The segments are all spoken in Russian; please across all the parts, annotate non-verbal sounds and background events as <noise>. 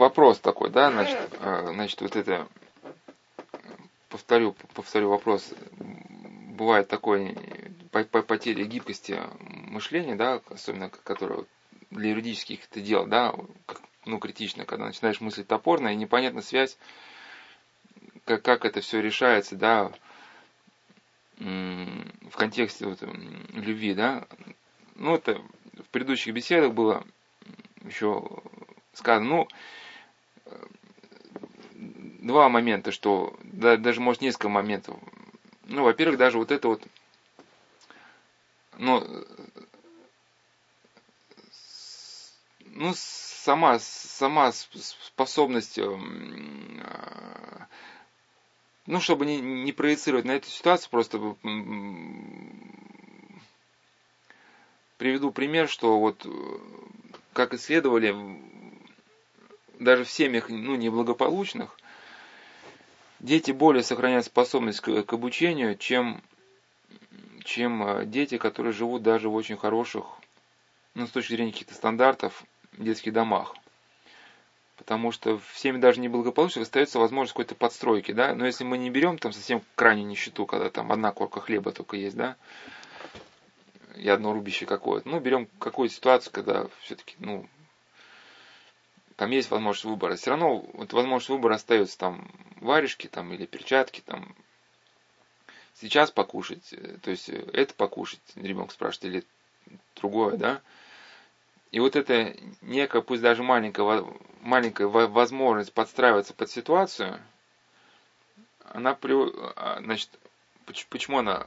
вопрос такой, да, значит, э, значит, вот это, повторю, повторю вопрос, бывает такой потеря гибкости мышления, да, особенно которое для юридических это дел, да, ну, критично, когда начинаешь мыслить топорно, и непонятна связь, как, как это все решается, да, в контексте вот, любви, да. Ну, это в предыдущих беседах было еще сказано, ну, два момента, что да, даже может несколько моментов. Ну, во-первых, даже вот это вот, ну, ну, сама, сама способность, эм, ну, чтобы не, не проецировать на эту ситуацию, просто приведу пример, что вот э, как исследовали даже в семьях ну, неблагополучных, дети более сохраняют способность к, к обучению, чем, чем э, дети, которые живут даже в очень хороших, ну, с точки зрения каких-то стандартов, детских домах. Потому что в семье даже неблагополучных остается возможность какой-то подстройки, да. Но если мы не берем там совсем крайнюю нищету, когда там одна корка хлеба только есть, да, и одно рубище какое-то. Ну, берем какую-то ситуацию, когда все-таки, ну, там есть возможность выбора. Все равно вот возможность выбора остается там варежки там или перчатки там. Сейчас покушать, э, то есть э, это покушать, ребенок спрашивает, или другое, да. И вот эта некая, пусть даже маленькая, маленькая возможность подстраиваться под ситуацию, она, а, значит, почему она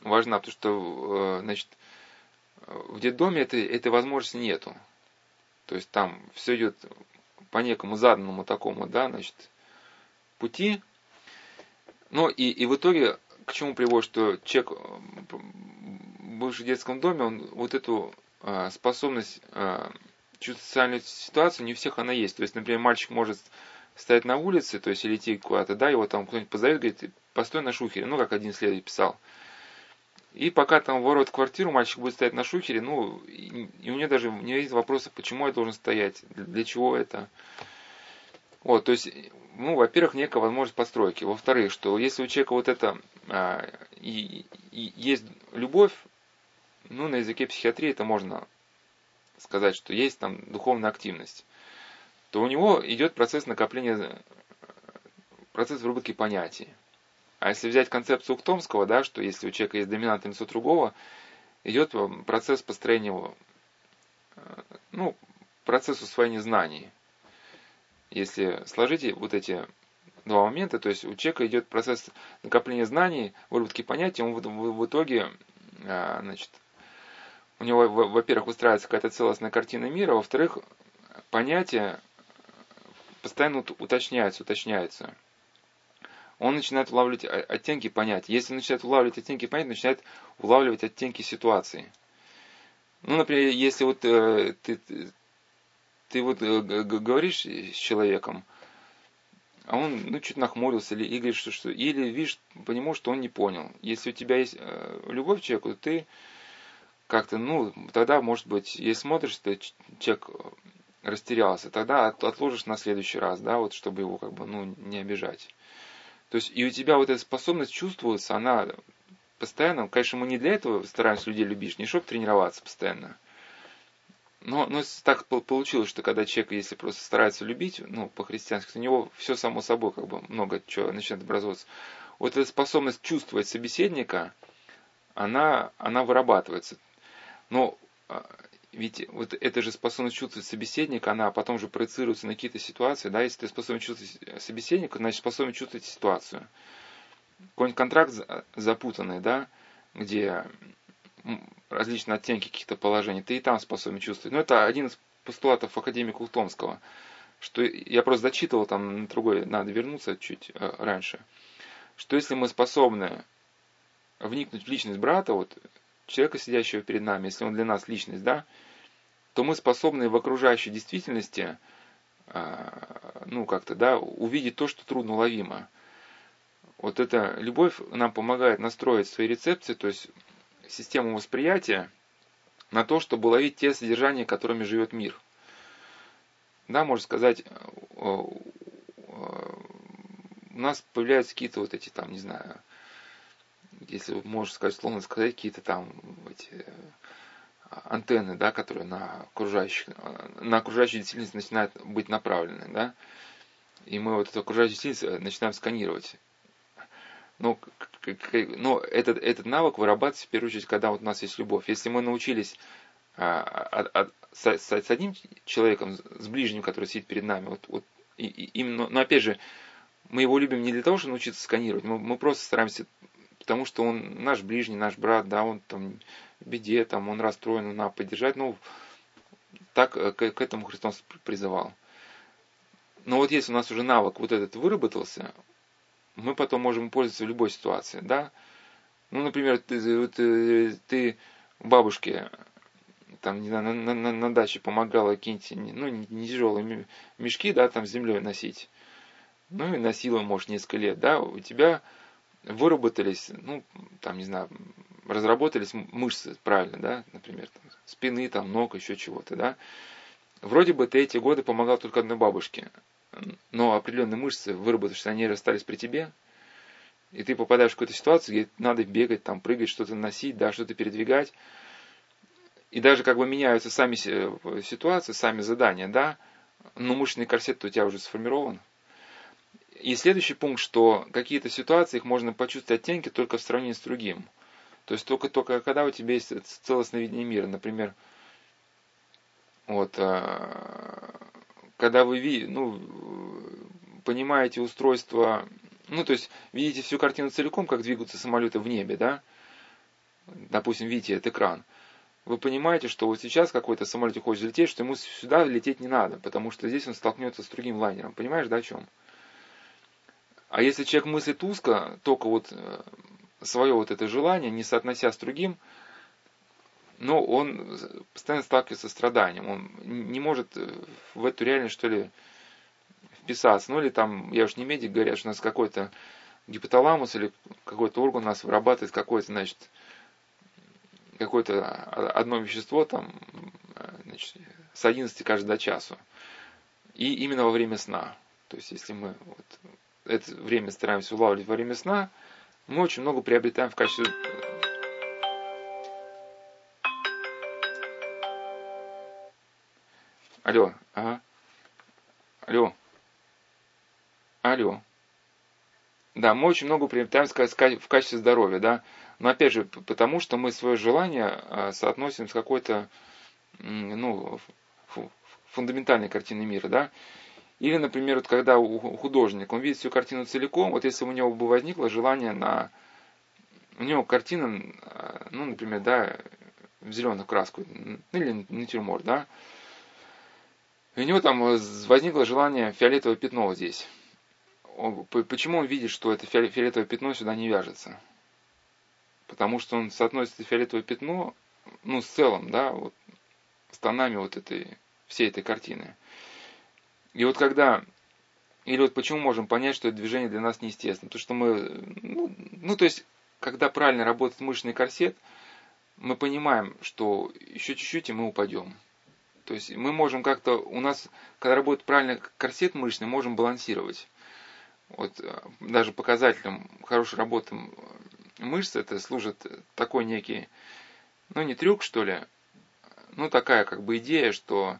важна? Потому что, э, значит, в детдоме этой, этой возможности нету. То есть там все идет по некому заданному такому, да, значит, пути. Ну и, и в итоге к чему приводит, что человек, бывший в детском доме, он вот эту а, способность а, чувствовать социальную ситуацию, не у всех она есть. То есть, например, мальчик может стоять на улице, то есть или идти куда-то, да, его там кто-нибудь позовет, говорит, постой на шухере, ну, как один исследователь писал. И пока там ворот в квартиру, мальчик будет стоять на шухере, ну, и, и у него даже не есть вопроса, почему я должен стоять, для, для чего это. Вот, то есть, ну, во-первых, некая возможность постройки. Во-вторых, что если у человека вот это а, и, и есть любовь, ну, на языке психиатрии это можно сказать, что есть там духовная активность, то у него идет процесс накопления, процесс выработки понятий. А если взять концепцию Ухтомского, да, что если у человека есть доминантное лицо другого, идет процесс построения, ну, процесс усвоения знаний. Если сложите вот эти два момента, то есть у человека идет процесс накопления знаний, выработки понятий, он в, в, в итоге, а, значит, у него, во-первых, выстраивается какая-то целостная картина мира, во-вторых, понятия постоянно уточняются, уточняются. Он начинает улавливать оттенки понятий. Если он начинает улавливать оттенки понятий, начинает улавливать оттенки ситуации. Ну, например, если вот э, ты, ты вот э, говоришь с человеком, а он ну, чуть нахмурился или, или что, что или видишь по нему, что он не понял. Если у тебя есть э, любовь к человеку, то ты как-то, ну, тогда, может быть, если смотришь, что человек растерялся, тогда отложишь на следующий раз, да, вот, чтобы его, как бы, ну, не обижать. То есть, и у тебя вот эта способность чувствуется, она постоянно, конечно, мы не для этого стараемся людей любить, не чтобы тренироваться постоянно. Но, но так получилось, что когда человек, если просто старается любить, ну, по-христиански, у него все само собой, как бы, много чего начинает образовываться. Вот эта способность чувствовать собеседника, она, она вырабатывается. Но а, ведь вот эта же способность чувствовать собеседника, она потом же проецируется на какие-то ситуации, да, если ты способен чувствовать собеседника, значит способен чувствовать ситуацию. Какой-нибудь контракт запутанный, да, где различные оттенки каких-то положений, ты и там способен чувствовать. Но это один из постулатов академика Ухтомского, что я просто зачитывал там на другой, надо вернуться чуть э, раньше, что если мы способны вникнуть в личность брата, вот человека, сидящего перед нами, если он для нас личность, да, то мы способны в окружающей действительности, а, ну, как-то, да, увидеть то, что трудно уловимо. Вот эта любовь нам помогает настроить свои рецепции, то есть систему восприятия, на то, чтобы уловить те содержания, которыми живет мир. Да, можно сказать, у нас появляются какие-то вот эти там, не знаю, если можно сказать, словно сказать, какие-то там эти антенны, да, которые на окружающих, на окружающую действительность начинают быть направлены, да, и мы вот эту окружающую действительность начинаем сканировать. Но, но этот, этот навык вырабатывается в первую очередь, когда вот у нас есть любовь. Если мы научились а, а, а, с, с, одним человеком, с ближним, который сидит перед нами, вот, вот и, и, именно, но опять же, мы его любим не для того, чтобы научиться сканировать, мы, мы просто стараемся, потому что он наш ближний, наш брат, да, он там беде, там, он расстроен, надо поддержать, ну, так э, к, к этому Христос призывал. Но вот если у нас уже навык вот этот выработался, мы потом можем пользоваться в любой ситуации, да. Ну, например, ты, ты, ты бабушке там, не знаю, на, на, на даче помогала какие-нибудь, ну, не тяжелые мешки, да, там с землей носить. Ну, и носила, может, несколько лет, да, у тебя выработались, ну, там, не знаю, разработались мышцы, правильно, да, например, там, спины, там, ног, еще чего-то, да. Вроде бы ты эти годы помогал только одной бабушке, но определенные мышцы выработавшись, они остались при тебе, и ты попадаешь в какую-то ситуацию, где надо бегать, там, прыгать, что-то носить, да, что-то передвигать, и даже как бы меняются сами ситуации, сами задания, да, но мышечный корсет у тебя уже сформирован. И следующий пункт, что какие-то ситуации, их можно почувствовать оттенки только в сравнении с другим. То есть только, только когда у тебя есть целостное видение мира. Например, вот, а, когда вы ну, понимаете устройство, ну, то есть видите всю картину целиком, как двигаются самолеты в небе, да, допустим, видите этот экран, вы понимаете, что вот сейчас какой-то самолет хочет лететь, что ему сюда лететь не надо, потому что здесь он столкнется с другим лайнером. Понимаешь, да, о чем? А если человек мыслит узко, только вот э, свое вот это желание, не соотнося с другим, но он постоянно сталкивается с страданием. Он не может э, в эту реальность, что ли, вписаться. Ну или там, я уж не медик, говорят, что у нас какой-то гипоталамус или какой-то орган у нас вырабатывает какое-то, значит, какое-то одно вещество там, э, значит, с 11 каждый до часу. И именно во время сна. То есть, если мы вот это время стараемся улавливать во время сна, мы очень много приобретаем в качестве Алло, ага. Алло. Алло. Да, мы очень много приобретаем в качестве здоровья, да. Но опять же, потому что мы свое желание а, соотносим с какой-то ну, фундаментальной картиной мира, да. Или, например, вот когда у художника, он видит всю картину целиком, вот если у него бы возникло желание на... У него картина, а, ну, например, да, в зеленую краску, ну, или натюрморт, да, и у него там возникло желание фиолетовое пятно вот здесь. Почему он видит, что это фиолетовое пятно сюда не вяжется? Потому что он соотносит фиолетовое пятно, ну, с целым, да, вот, с тонами вот этой, всей этой картины. И вот когда, или вот почему можем понять, что это движение для нас неестественно? Потому что мы, ну, ну то есть, когда правильно работает мышечный корсет, мы понимаем, что еще чуть-чуть и мы упадем. То есть мы можем как-то, у нас, когда работает правильно корсет мышечный, можем балансировать. Вот даже показателем хорошей работы мышц это служит такой некий, ну не трюк что ли, ну такая как бы идея, что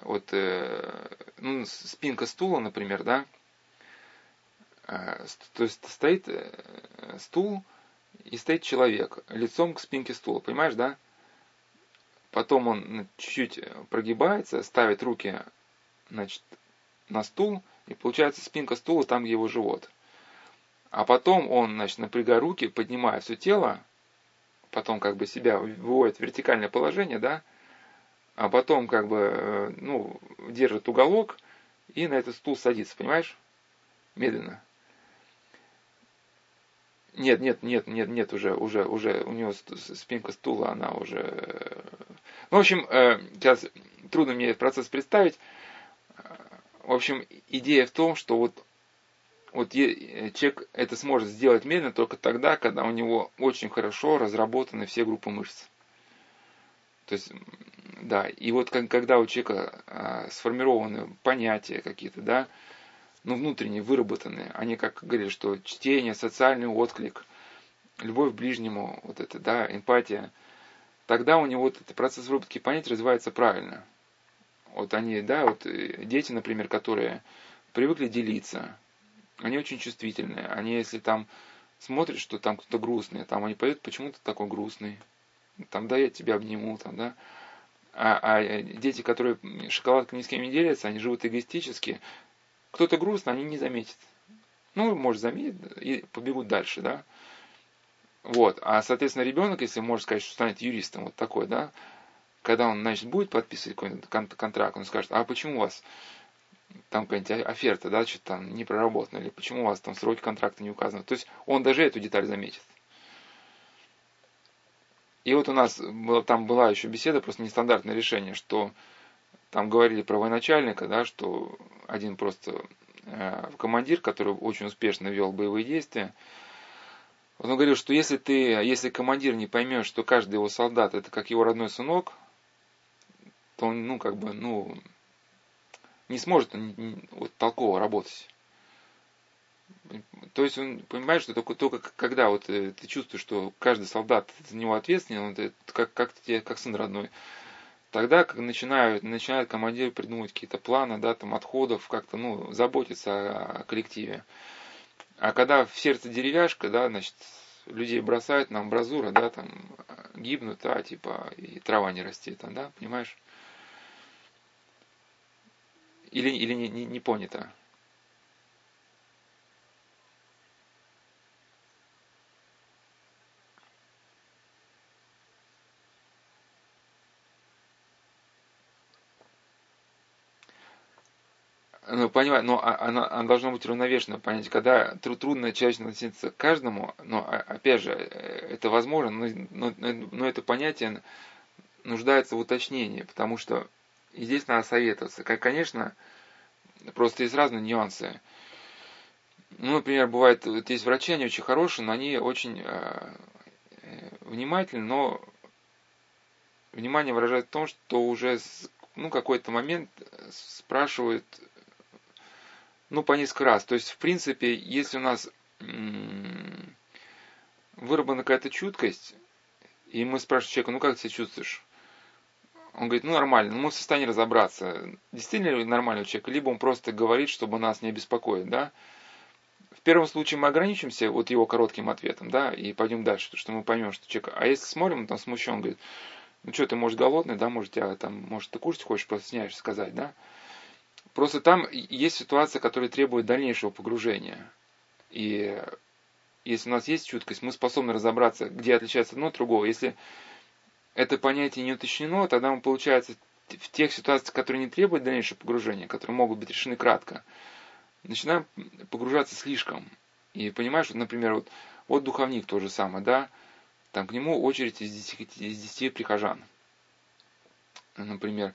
вот э, ну, спинка стула, например, да, э, то есть стоит стул и стоит человек лицом к спинке стула, понимаешь, да? Потом он чуть-чуть прогибается, ставит руки значит, на стул, и получается спинка стула там, где его живот. А потом он, значит, напрягая руки, поднимая все тело, потом как бы себя выводит в вертикальное положение, да, а потом как бы, э, ну, держит уголок и на этот стул садится, понимаешь? Медленно. Нет, нет, нет, нет, нет, уже, уже, уже, у него спинка стула, она уже... Э, ну, в общем, э, сейчас трудно мне этот процесс представить. В общем, идея в том, что вот, вот человек это сможет сделать медленно только тогда, когда у него очень хорошо разработаны все группы мышц. То есть, Да, и вот когда у человека а, сформированы понятия какие-то, да, ну, внутренние, выработанные, они, как говорили, что чтение, социальный отклик, любовь к ближнему, вот это, да, эмпатия, тогда у него вот этот процесс выработки понятий развивается правильно. Вот они, да, вот э, дети, например, которые привыкли делиться, они очень чувствительные. Они, если там смотрят, что там кто-то грустный, там они поют, почему ты такой грустный, там, да, я тебя обниму, там, да. А, а дети, которые шоколадкой ни с кем не делятся, они живут эгоистически. Кто-то грустный, они не заметят. Ну, может, заметят и побегут дальше, да. Вот. А, соответственно, ребенок, если может сказать, что станет юристом, вот такой, да, когда он, значит, будет подписывать какой-нибудь контракт, он скажет, а почему у вас там какая-нибудь оферта, да, что-то там не проработано, или почему у вас там сроки контракта не указаны. То есть он даже эту деталь заметит. И вот у нас там была еще беседа, просто нестандартное решение, что там говорили про военачальника, да, что один просто э, командир, который очень успешно вел боевые действия, он говорил, что если ты, если командир не поймет, что каждый его солдат это как его родной сынок, то он, ну, как бы, ну, не сможет он, вот, толково работать. То есть он понимает, что только, только когда вот э, ты чувствуешь, что каждый солдат за него ответственен, он как, как тебе, как сын родной, тогда как начинают, начинают командиры придумывать какие-то планы, да, там, отходов, как-то, ну, заботиться о, о коллективе. А когда в сердце деревяшка, да, значит, людей бросают на амбразура, да, там, гибнут, а, типа, и трава не растет, там, да, понимаешь? Или, или не, не, не понято? ну, понимаю, но а, она, она должна быть равновешена, понять, когда трудно человечно относиться к каждому, но, а, опять же, э, это возможно, но, но, но это понятие нуждается в уточнении, потому что и здесь надо советоваться. Как, конечно, просто есть разные нюансы. Ну, например, бывает, вот есть врачи, они очень хорошие, но они очень э, э внимательны, но внимание выражает в том, что уже ну, какой-то момент спрашивают ну, по несколько раз. То есть, в принципе, если у нас выработана какая-то чуткость, и мы спрашиваем человека, ну как ты себя чувствуешь? Он говорит, ну нормально, ну мы в состоянии разобраться, действительно ли нормальный человек, либо он просто говорит, чтобы нас не беспокоить, да. В первом случае мы ограничимся вот его коротким ответом, да, и пойдем дальше, потому что мы поймем, что человек, а если смотрим, он там смущен, говорит, ну что, ты, может, голодный, да, может, тебя там, может, ты кушать хочешь, просто сняешь сказать, да. Просто там есть ситуация, которая требует дальнейшего погружения. И если у нас есть чуткость, мы способны разобраться, где отличается одно от другого. Если это понятие не уточнено, тогда мы, получается, в тех ситуациях, которые не требуют дальнейшего погружения, которые могут быть решены кратко, начинаем погружаться слишком. И понимаешь, вот, например, вот, вот духовник то же самое, да, там к нему очередь из 10, из 10 прихожан. Например,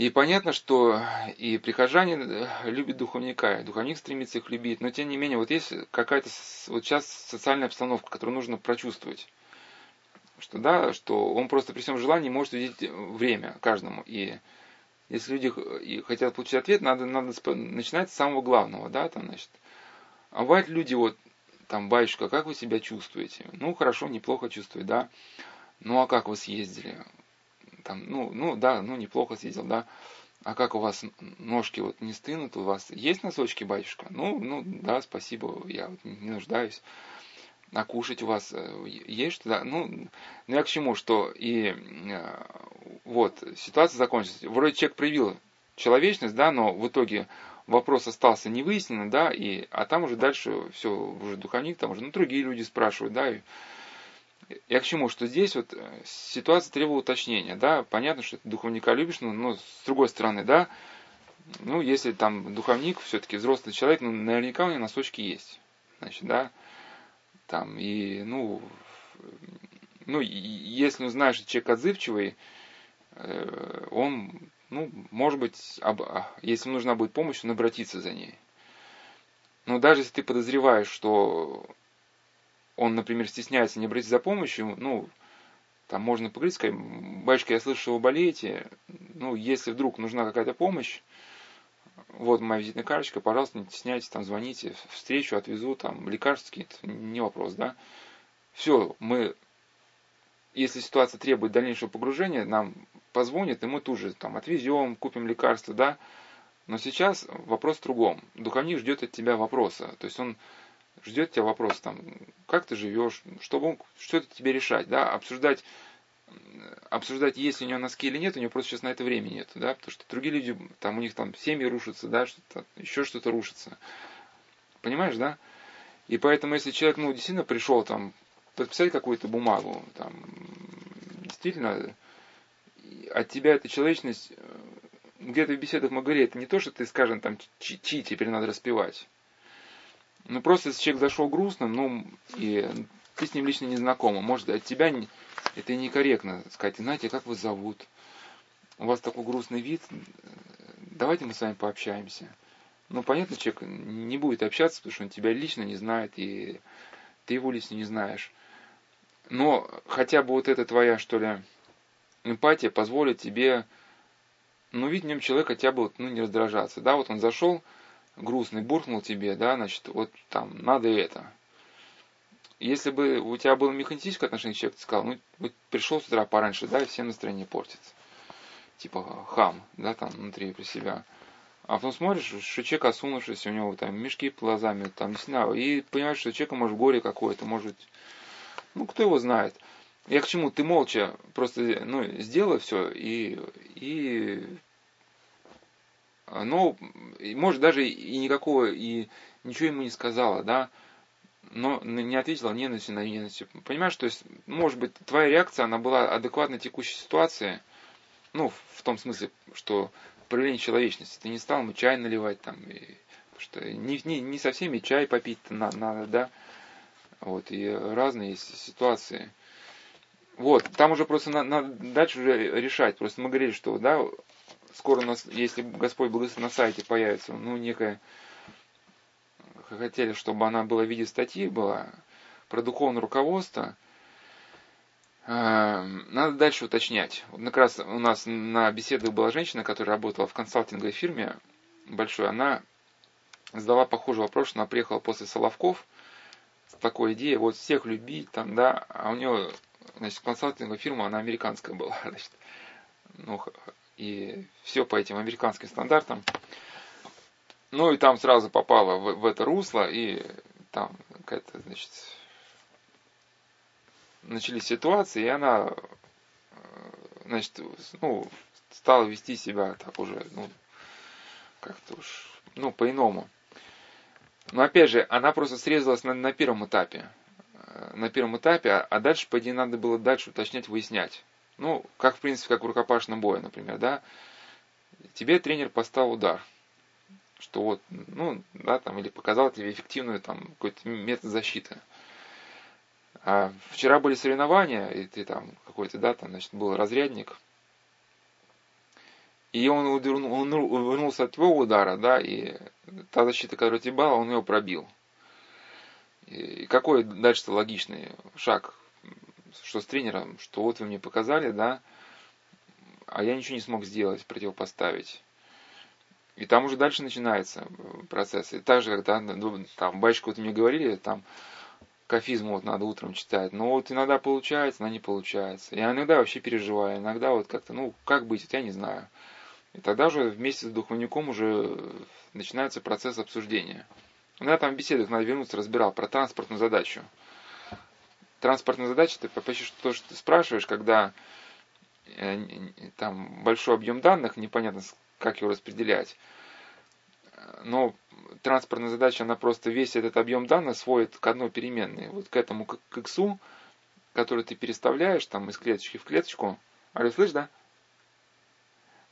и понятно, что и прихожане э, любят духовника, и духовник стремится их любить, но тем не менее, вот есть какая-то вот сейчас социальная обстановка, которую нужно прочувствовать. Что да, что он просто при всем желании может увидеть время каждому. И если люди хотят получить ответ, надо, надо начинать с самого главного, да, там, значит. А бывают люди, вот, там, батюшка, как вы себя чувствуете? Ну, хорошо, неплохо чувствую, да. Ну, а как вы съездили? Там, ну, ну да, ну неплохо съездил, да. А как у вас ножки вот не стынут, у вас есть носочки, батюшка? Ну, ну да, спасибо, я вот не нуждаюсь. А кушать у вас э, есть что? Да, ну, ну я к чему, что и э, вот ситуация закончилась. Вроде человек проявил человечность, да, но в итоге вопрос остался невыясненным, да, и, а там уже дальше все, уже духовник, там уже, ну, другие люди спрашивают, да, и я к чему, что здесь вот э, ситуация требовала уточнения, да, понятно, что ты духовника любишь, но, но с другой стороны, да, ну, если там духовник, все-таки взрослый человек, ну, наверняка у него носочки есть, значит, да, там, и, ну, ну, если он знает, что человек отзывчивый, э, он, ну, может быть, а, если нужна будет помощь, он обратится за ней. Но даже если ты подозреваешь, что он, например, стесняется не обратиться за помощью, ну, там можно поговорить, сказать, батюшка, я слышу, что вы болеете, ну, если вдруг нужна какая-то помощь, вот моя визитная карточка, пожалуйста, не стесняйтесь, там, звоните, встречу, отвезу, там, лекарства какие-то, не вопрос, да. Все, мы, если ситуация требует дальнейшего погружения, нам позвонит, и мы тут же там отвезем, купим лекарства, да. Но сейчас вопрос в другом. Духовник ждет от тебя вопроса. То есть он ждет тебя вопрос, там, как ты живешь, чтобы он что-то тебе решать, да, обсуждать, обсуждать, есть ли у него носки или нет, у него просто сейчас на это времени нет, да, потому что другие люди, там, у них там семьи рушатся, да, что-то, еще что-то рушится. Понимаешь, да? И поэтому, если человек, ну, действительно пришел там подписать какую-то бумагу, там, действительно, от тебя эта человечность, где-то в беседах мы говорили, это не то, что ты, скажем, там, чи теперь надо распевать. Ну, просто если человек зашел грустным, ну, и ты с ним лично не знакома, может, от тебя не, это некорректно сказать, знаете, как вас зовут? У вас такой грустный вид, давайте мы с вами пообщаемся. Ну, понятно, человек не будет общаться, потому что он тебя лично не знает, и ты его лично не знаешь. Но хотя бы вот эта твоя, что ли, эмпатия позволит тебе, ну, видеть в нем человека хотя бы, ну, не раздражаться. Да, вот он зашел, грустный, буркнул тебе, да, значит, вот там, надо это. Если бы у тебя было механистическое отношение к человеку, ты сказал, ну, вот пришел с утра пораньше, да, и всем настроение портится. Типа хам, да, там, внутри при себя. А потом смотришь, что человек осунувшийся, у него там мешки под глазами, там, не знаю, и понимаешь, что человек может горе какое-то, может, ну, кто его знает. Я к чему? Ты молча просто, ну, сделай все и, и но, может, даже и никакого, и ничего ему не сказала, да, но не ответила ненавистью на ненависть. Понимаешь, то есть, может быть, твоя реакция, она была адекватна текущей ситуации, ну, в том смысле, что проявление человечности. Ты не стал ему чай наливать там, и, что не, не, не со всеми чай попить надо, да, вот, и разные ситуации. Вот, там уже просто надо, надо дальше уже решать. Просто мы говорили, что, да, скоро у нас, если Господь благословит, на сайте появится, ну, некая, хотели, чтобы она была в виде статьи, была про духовное руководство, а, надо дальше уточнять. Вот как раз у нас на беседах была женщина, которая работала в консалтинговой фирме большой, она задала похожий вопрос, что она приехала после Соловков с такой идеей, вот всех любить, там, да, а у нее, значит, консалтинговая фирма, она американская была, <laughs> значит, ну, и все по этим американским стандартам. Ну и там сразу попала в, в это русло, и там какая-то, значит, начались ситуации, и она, значит, ну, стала вести себя так уже, ну, как-то уж, ну, по-иному. Но опять же, она просто срезалась на, на первом этапе. На первом этапе, а, а дальше, по идее, надо было дальше уточнять, выяснять. Ну, как в принципе, как в рукопашном бое, например, да. Тебе тренер поставил удар. Что вот, ну, да, там, или показал тебе эффективную там какой-то метод защиты. А вчера были соревнования, и ты там какой-то, да, там, значит, был разрядник. И он, увернул, он увернулся от твоего удара, да, и та защита, которая тебе была, он ее пробил. И какой дальше логичный шаг что с тренером, что вот вы мне показали, да, а я ничего не смог сделать, противопоставить. И там уже дальше начинается процесс. И так же, когда ну, там батюшка вот мне говорили, там кафизм вот надо утром читать. Но вот иногда получается, иногда не получается. Я иногда вообще переживаю, иногда вот как-то, ну, как быть, вот я не знаю. И тогда уже вместе с духовником уже начинается процесс обсуждения. Иногда там в беседах надо вернуться, разбирал про транспортную задачу транспортная задача, это почти то, что ты спрашиваешь, когда э, там большой объем данных, непонятно, как его распределять. Но транспортная задача, она просто весь этот объем данных сводит к одной переменной. Вот к этому, к, к x, который ты переставляешь там из клеточки в клеточку. Алло, слышь, да?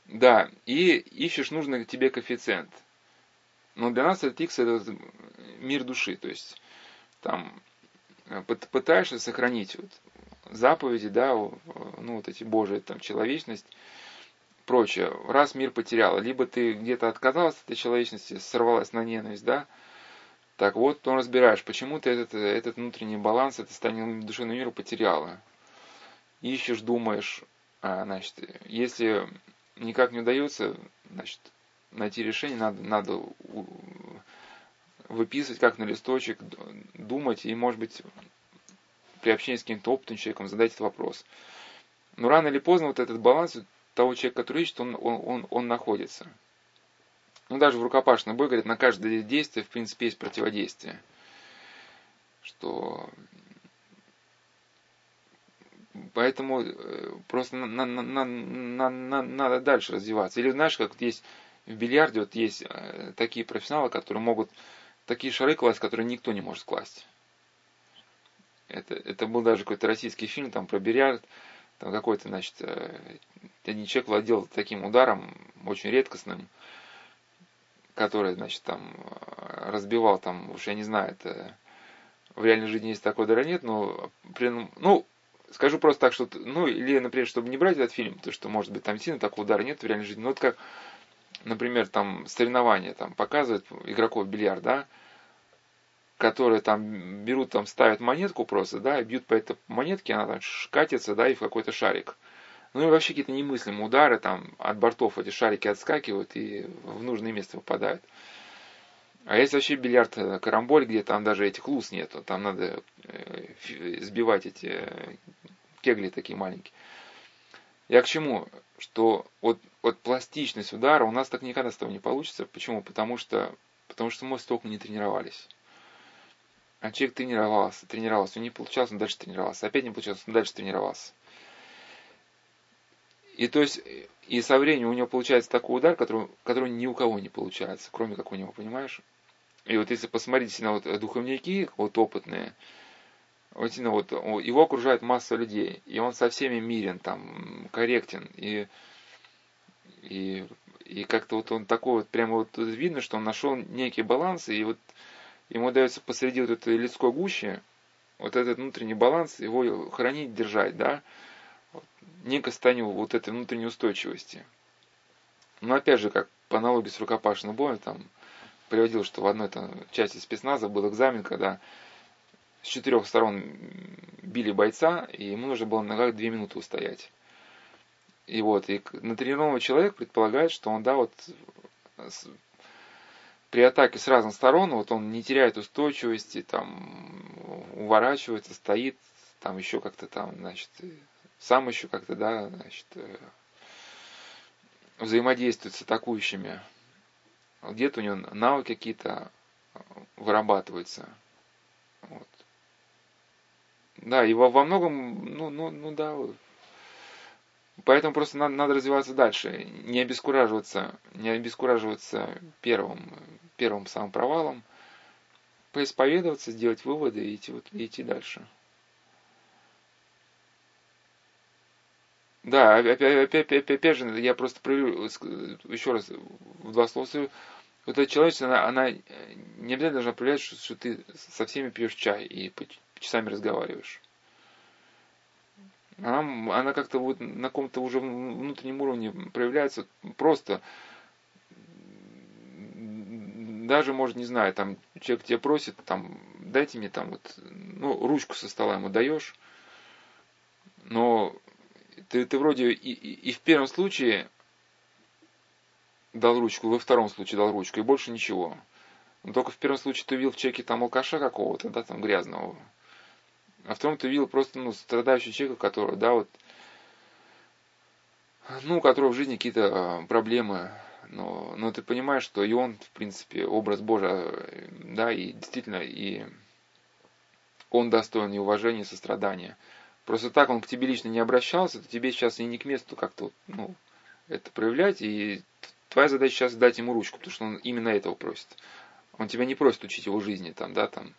Да, и ищешь нужный тебе коэффициент. Но для нас этот x это мир души, то есть там пытаешься сохранить вот заповеди, да, ну вот эти Божии, там, человечность, прочее. Раз мир потерял, либо ты где-то отказалась от этой человечности, сорвалась на ненависть, да, так вот, то разбираешь, почему ты этот, этот внутренний баланс, это состояние душевного мира потеряла. ищешь, думаешь, а, значит, если никак не удается, значит, найти решение, надо, надо выписывать как на листочек, думать и, может быть, при общении с каким-то опытным человеком задать этот вопрос. Но рано или поздно вот этот баланс того человека, который ищет, он, он, он, он находится. Ну, даже в рукопашном бой, говорят, на каждое действие, в принципе, есть противодействие. Что Поэтому э, просто на, на, на, на, на, надо дальше развиваться. Или знаешь, как есть в бильярде, вот есть э, такие профессионалы, которые могут такие шары класть, которые никто не может класть. Это, это был даже какой-то российский фильм там про бильярд, там какой-то, значит, э, один человек владел таким ударом, очень редкостным, который, значит, там разбивал там, уж я не знаю, это в реальной жизни есть такой удара нет, но при, ну, скажу просто так, что, ну, или, например, чтобы не брать этот фильм, потому что, может быть, там сильно такого удара нет в реальной жизни, но вот как, например, там соревнования там показывают игроков бильярд, да, которые там берут, там ставят монетку просто, да, и бьют по этой монетке, она там катится, да, и в какой-то шарик. Ну и вообще какие-то немыслимые удары, там от бортов эти шарики отскакивают и в нужное место попадают. А есть вообще бильярд э, карамболь, где там даже этих луз нету. Там надо э, сбивать эти э, кегли такие маленькие. Я к чему? Что вот, вот пластичность удара у нас так никогда с тобой не получится. Почему? Потому что, потому что мы столько не тренировались. А человек тренировался, тренировался, у него не получалось, он дальше тренировался. Опять не получалось, он дальше тренировался. И то есть, и со временем у него получается такой удар, который, который ни у кого не получается, кроме как у него, понимаешь? И вот если посмотрите на вот духовники, вот опытные, вот, ну, вот, его окружает масса людей, и он со всеми мирен, там, корректен, и, и, и как-то вот он такой вот, прямо вот видно, что он нашел некий баланс, и вот ему дается посреди вот этой людской гущи, вот этот внутренний баланс, его хранить, держать, да, некое состояние вот этой внутренней устойчивости. Но опять же, как по аналогии с рукопашным боем, там, приводил, что в одной там, части спецназа был экзамен, когда с четырех сторон били бойца, и ему нужно было на ногах две минуты устоять. И вот, и натренированный человек предполагает, что он, да, вот при атаке с разных сторон, вот он не теряет устойчивости, там, уворачивается, стоит, там еще как-то там, значит, сам еще как-то, да, значит, э, взаимодействует с атакующими где-то у него навыки какие-то э, вырабатываются. Вот. Да, и во, во многом, ну, ну, ну да, поэтому просто надо, надо развиваться дальше, не обескураживаться, не обескураживаться первым, первым самым провалом, поисповедоваться, сделать выводы и идти, вот, и идти дальше. Да, опять, опять, опять, опять же, я просто проверю, еще раз в два слова вот эта человечность, она, она не обязательно должна проявлять, что, что ты со всеми пьешь чай и часами разговариваешь. Она, она как-то вот на каком-то уже внутреннем уровне проявляется просто даже, может, не знаю, там человек тебя просит, там, дайте мне там вот, ну, ручку со стола ему даешь, но ты, ты вроде и, и, и в первом случае дал ручку, во втором случае дал ручку, и больше ничего. Но только в первом случае ты увидел в человеке там алкаша какого-то, да, там грязного. А в втором ты увидел просто, ну, страдающего человека, который, да, вот, ну, у которого в жизни какие-то а, проблемы, но, но ты понимаешь, что и он, в принципе, образ Божий, да, и действительно, и он достоин и уважения, и сострадания. Просто так он к тебе лично не обращался, то тебе сейчас и не к месту как-то, ну, это проявлять, и твоя задача сейчас дать ему ручку, потому что он именно этого просит. Он тебя не просит учить его жизни, там, да, там.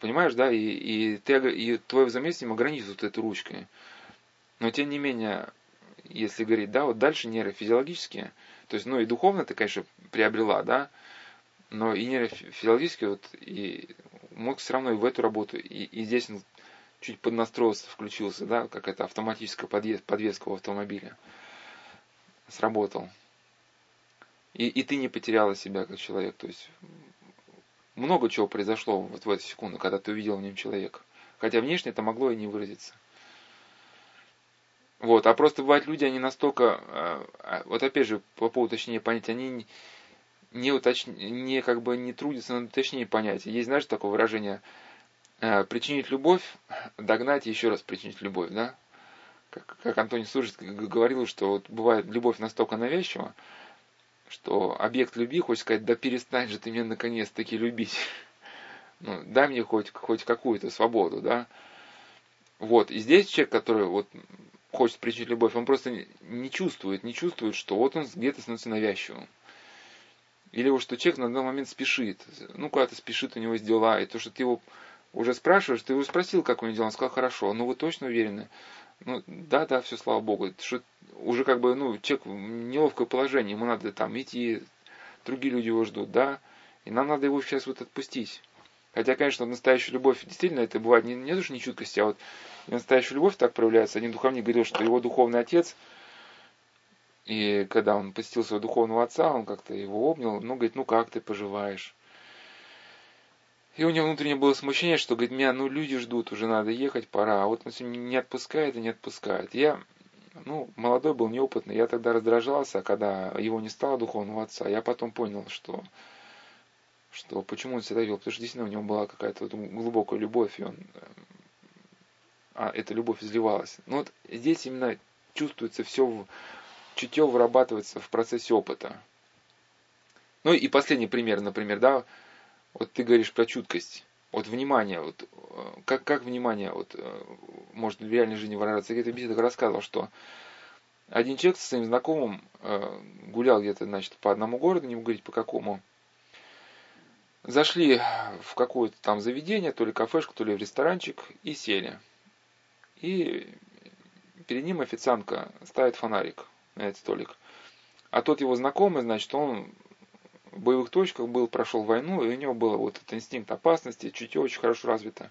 Понимаешь, да, и, и, ты, и твой взаимодействие ограничивает этой ручкой. Но тем не менее, если говорить, да, вот дальше нейрофизиологически, то есть, ну и духовно ты, конечно, приобрела, да, но и нейрофизиологически вот и мозг все равно и в эту работу, и, и здесь он чуть поднастроился, включился, да, как это автоматическая подвес, подвеска в автомобиле. Сработал. И, и ты не потеряла себя как человек. То есть много чего произошло вот в эту секунду, когда ты увидел в нем человека. Хотя внешне это могло и не выразиться. Вот, а просто бывают люди, они настолько, э, а, вот опять же, по поводу уточнения понятия, они не, уточ... не как бы не трудятся над уточнением понятия. Есть, знаешь, такое выражение, э, причинить любовь, догнать и еще раз причинить любовь, да? Как, как Антоний Суржик говорил, что вот бывает любовь настолько навязчива, что объект любви хочет сказать, да перестань же ты меня наконец-таки любить. <laughs> Ну, дай мне хоть, хоть какую-то свободу, да. Вот, и здесь человек, который вот хочет причинить любовь, он просто не чувствует, не чувствует, что вот он где-то становится навязчивым. Или вот что человек на данный момент спешит, ну куда-то спешит, у него есть дела, и то, что ты его уже спрашиваешь, ты его спросил, как у него дела, он сказал, хорошо, ну вы точно уверены? Ну, да, да, все, слава богу. Что уже как бы, ну, человек в неловкое положение, ему надо там идти, другие люди его ждут, да, и нам надо его сейчас вот отпустить. Хотя, конечно, настоящая любовь, действительно, это бывает не, не даже не чуткости, а вот настоящая любовь так проявляется. Один духовник говорил, что его духовный отец, и когда он посетил своего духовного отца, он как-то его обнял, ну, говорит, ну как ты поживаешь? И у него внутреннее было смущение, что, говорит, меня, ну, люди ждут, уже надо ехать, пора. А вот не отпускает и не отпускает. Я, ну, молодой был, неопытный, я тогда раздражался, когда его не стало духовного отца. Я потом понял, что, что почему он себя вел, потому что действительно у него была какая-то вот глубокая любовь, и он, а эта любовь изливалась. Но вот здесь именно чувствуется все, чутье вырабатывается в процессе опыта. Ну и последний пример, например, да, вот ты говоришь про чуткость. Вот внимание, вот, э, как, как внимание вот, э, может в реальной жизни выражаться. Я где-то рассказывал, что один человек со своим знакомым э, гулял где-то, значит, по одному городу, не могу говорить по какому. Зашли в какое-то там заведение, то ли кафешку, то ли в ресторанчик, и сели. И перед ним официантка ставит фонарик на этот столик. А тот его знакомый, значит, он в боевых точках был, прошел войну, и у него был вот этот инстинкт опасности, чутье очень хорошо развито.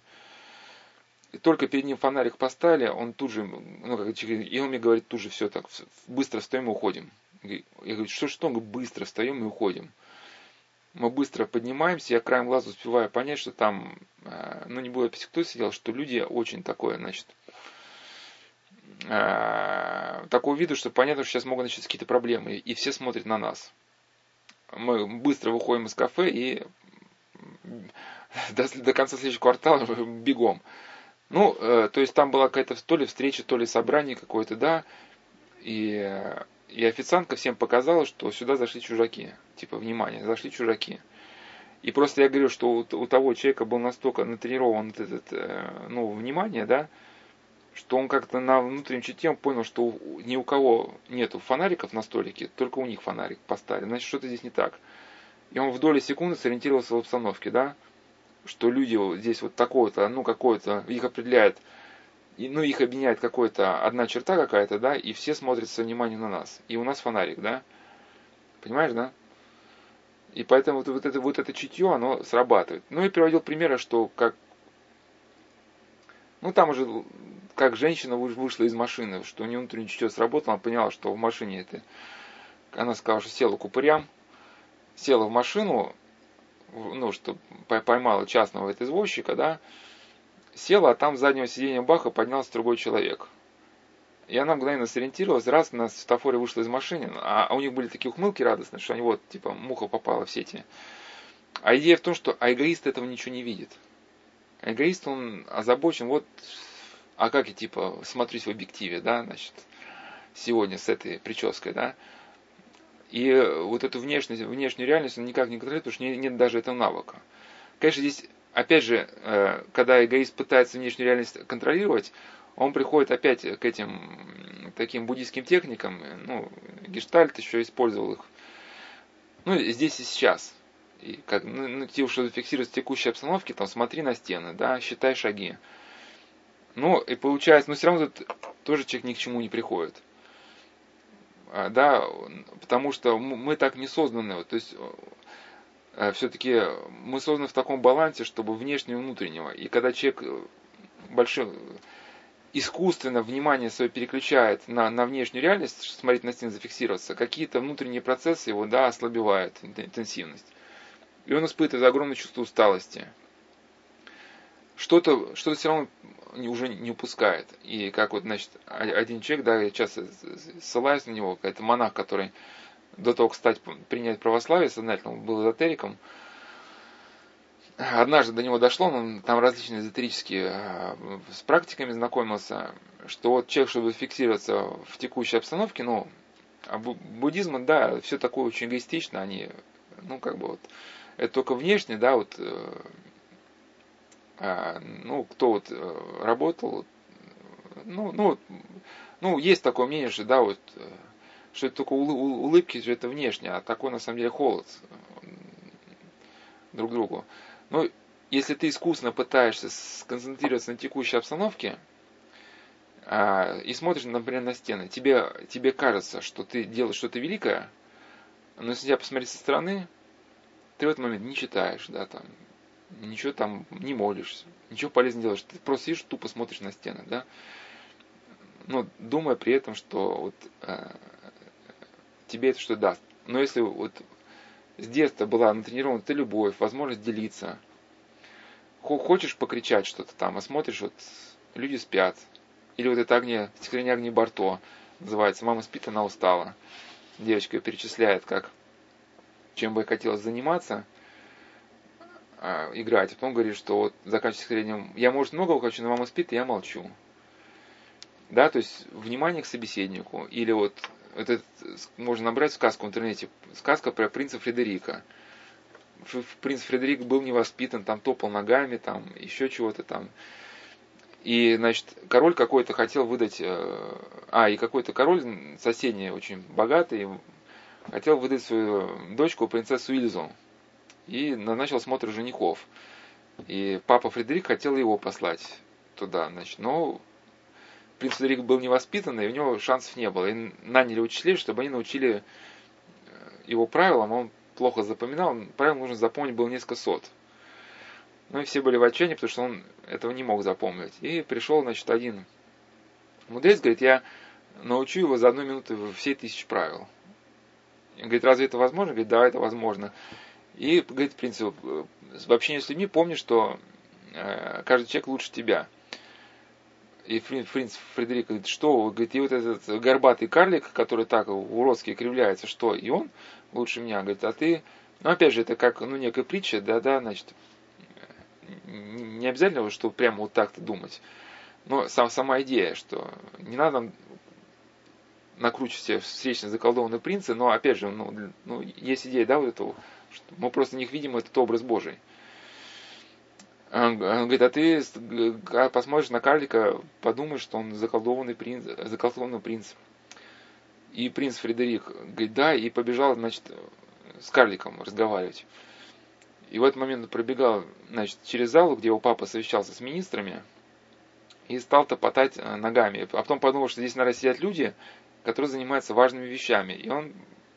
И только перед ним фонарик поставили, он тут же, ну, как, и он мне говорит, тут же все так, быстро встаем и уходим. Я говорю, что что, мы быстро встаем и уходим. Мы быстро поднимаемся, я краем глаза успеваю понять, что там, э, ну не буду кто сидел, что люди очень такое, значит, э, такого вида, что понятно, что сейчас могут начаться какие-то проблемы, и все смотрят на нас мы быстро выходим из кафе и до, до конца следующего квартала <laughs> бегом. Ну, э, то есть там была какая-то то ли встреча, то ли собрание какое-то, да, и, и официантка всем показала, что сюда зашли чужаки. Типа, внимание, зашли чужаки. И просто я говорю, что у, у того человека был настолько натренирован этот, э, ну, внимание, да, что он как-то на внутреннем чутье понял, что ни у кого нету фонариков на столике, только у них фонарик поставили. Значит, что-то здесь не так. И он в доли секунды сориентировался в обстановке, да, что люди здесь вот такое-то, ну, какое-то, их определяет, и, ну, их объединяет какая-то одна черта какая-то, да, и все смотрят со вниманием на нас. И у нас фонарик, да. Понимаешь, да? И поэтому вот, вот, это, вот это чутье, оно срабатывает. Ну и приводил примеры, что как ну, там уже как женщина вышла из машины, что у нее внутреннее чутье сработало, она поняла, что в машине это... Она сказала, что села к села в машину, ну, что поймала частного этого извозчика, да, села, а там с заднего сиденья Баха поднялся другой человек. И она мгновенно сориентировалась, раз на светофоре вышла из машины, а, а у них были такие ухмылки радостные, что они вот, типа, муха попала в сети. А идея в том, что а эгоист этого ничего не видит. Эгоист, он озабочен, вот а как я типа смотрюсь в объективе, да, значит, сегодня с этой прической, да, и вот эту внешность, внешнюю реальность он никак не контролирует, потому что нет, даже этого навыка. Конечно, здесь, опять же, э, когда эгоист пытается внешнюю реальность контролировать, он приходит опять к этим таким буддийским техникам, ну, гештальт еще использовал их, ну, здесь и сейчас. И как, ну, ну, тебе, чтобы зафиксировать текущей обстановки, там, смотри на стены, да, считай шаги. Ну, и получается, но все равно тут тоже человек ни к чему не приходит. А, да, потому что мы так не созданы. То есть, э, все-таки мы созданы в таком балансе, чтобы внешнего и внутреннего. И когда человек э, большой, искусственно внимание свое переключает на, на внешнюю реальность, смотреть на стену, зафиксироваться, какие-то внутренние процессы его да, ослабевают, интенсивность. И он испытывает огромное чувство усталости. Что-то что все равно уже не упускает. И как вот, значит, один человек, да, я часто ссылаюсь на него, это монах, который до того, кстати, принять православие сознательно, он был эзотериком, однажды до него дошло, он там различные эзотерические а, с практиками знакомился, что вот человек, чтобы фиксироваться в текущей обстановке, ну, а буддизм, да, все такое очень эгоистично, они, ну, как бы вот, это только внешне, да, вот, э, а, ну, кто вот э, работал, ну, ну, ну, есть такое мнение, что, да, вот, э, что это только улыбки, что это внешне, а такой, на самом деле, холод друг другу. Но если ты искусно пытаешься сконцентрироваться на текущей обстановке, а, и смотришь, например, на стены, тебе, тебе кажется, что ты делаешь что-то великое, но если тебя посмотреть со стороны, ты в этот момент не читаешь, да, там, ничего там не молишься, ничего полезного делаешь, ты просто сидишь, тупо смотришь на стены, да, но думая при этом, что вот э, тебе это что даст. Но если вот с детства была натренирована ты любовь, возможность делиться. Хочешь покричать что-то там, а смотришь, вот люди спят. Или вот это огне, стихотворение огни Барто называется «Мама спит, она устала». Девочка перечисляет, как чем бы хотелось заниматься, а, играть. А потом говорит, что вот заканчивая стихотворением «Я, может, многого хочу, но мама спит, и я молчу». Да, то есть внимание к собеседнику. Или вот это можно набрать сказку в интернете. Сказка про принца Фредерика. Принц Фредерик был невоспитан, там топал ногами, там еще чего-то там. И, значит, король какой-то хотел выдать... Э, а, и какой-то король соседний, очень богатый, хотел выдать свою дочку, принцессу Ильзу. И назначил смотр женихов. И папа Фредерик хотел его послать туда, значит, но принц Фредерик был невоспитанный, и у него шансов не было. И наняли учителей, чтобы они научили э, его правилам, он плохо запоминал, правил нужно запомнить было несколько сот. Ну и все были в отчаянии, потому что он этого не мог запомнить. И пришел, значит, один мудрец, говорит, я научу его за одну минуту всей тысячи правил. И говорит, разве это возможно? Говорит, да, это возможно. И, говорит, принцип, э, в общении с людьми помни, что э, каждый человек лучше тебя. И принц Фредерик говорит, что, говорит, и вот этот горбатый карлик, который так уродски кривляется, что, и он лучше меня, говорит, а ты, ну опять же, это как, ну, некая притча, да, да, значит, не обязательно, что прямо вот так-то думать, но сам, сама идея, что не надо накручивать себе встречно заколдованные принцы, но опять же, ну, ну, есть идея, да, вот этого, мы просто них видим этот образ Божий. Он говорит, а ты посмотришь на карлика, подумаешь, что он заколдованный принц, заколдованный принц. И принц Фредерик говорит, да, и побежал, значит, с карликом разговаривать. И в этот момент он пробегал, значит, через залу, где его папа совещался с министрами, и стал топотать э, ногами. А потом подумал, что здесь, наверное, сидят люди, которые занимаются важными вещами. И он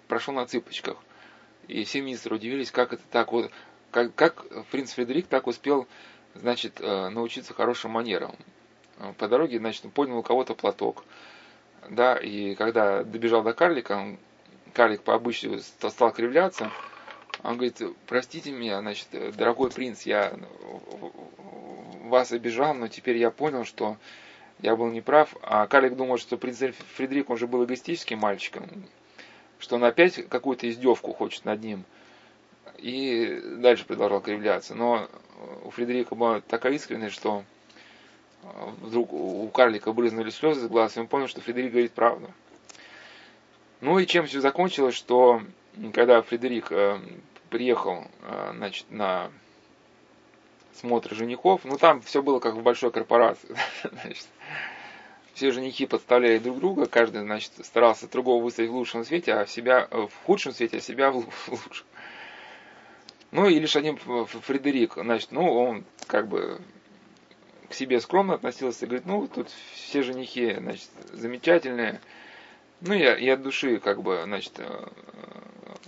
прошел на цыпочках. И все министры удивились, как это так. Вот как, как принц Фредерик так успел, значит, э, научиться хорошим манерам. По дороге, значит, он поднял у кого-то платок. Да, и когда добежал до карлика, он, карлик по обычаю стал кривляться. Он говорит, простите меня, значит, дорогой принц, я вас обижал, но теперь я понял, что я был неправ. А карлик думал, что принц Фредерик, он же был эгоистическим мальчиком, что он опять какую-то издевку хочет над ним – и дальше продолжал кривляться. Но у Фредерика была такая искренность, что вдруг у карлика брызнули слезы из глаз, и он понял, что Фредерик говорит правду. Ну и чем все закончилось, что когда Фредерик э, приехал э, значит, на смотр женихов, ну там все было как в большой корпорации. <laughs> значит, все женихи подставляли друг друга, каждый значит, старался другого выставить в лучшем свете, а себя в худшем свете, а себя в <laughs> лучшем. Ну и лишь один Фредерик, значит, ну он как бы к себе скромно относился, говорит, ну тут все женихи, значит, замечательные. Ну я, я от души как бы, значит, э,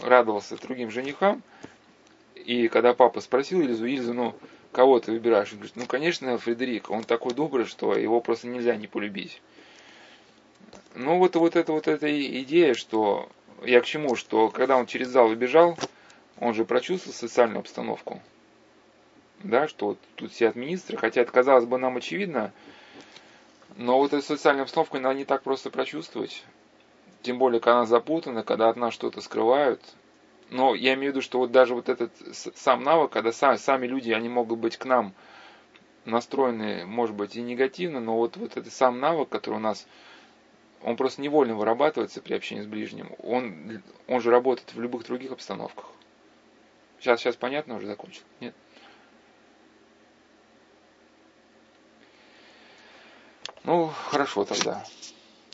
радовался другим женихам. И когда папа спросил Ильзу, Ильзу, ну, кого ты выбираешь? Он говорит, ну, конечно, Фредерик, он такой добрый, что его просто нельзя не полюбить. Ну, вот, вот эта вот эта идея, что я к чему, что когда он через зал убежал, он же прочувствовал социальную обстановку. да, что вот тут все министры, хотя это, казалось бы, нам очевидно, но вот эту социальную обстановку надо не так просто прочувствовать. Тем более, когда она запутана, когда от нас что-то скрывают. Но я имею в виду, что вот даже вот этот сам навык, когда сами, сами люди, они могут быть к нам настроены, может быть, и негативно, но вот, вот этот сам навык, который у нас, он просто невольно вырабатывается при общении с ближним. Он, он же работает в любых других обстановках. Сейчас, сейчас понятно, уже закончил? Нет? Ну, хорошо тогда.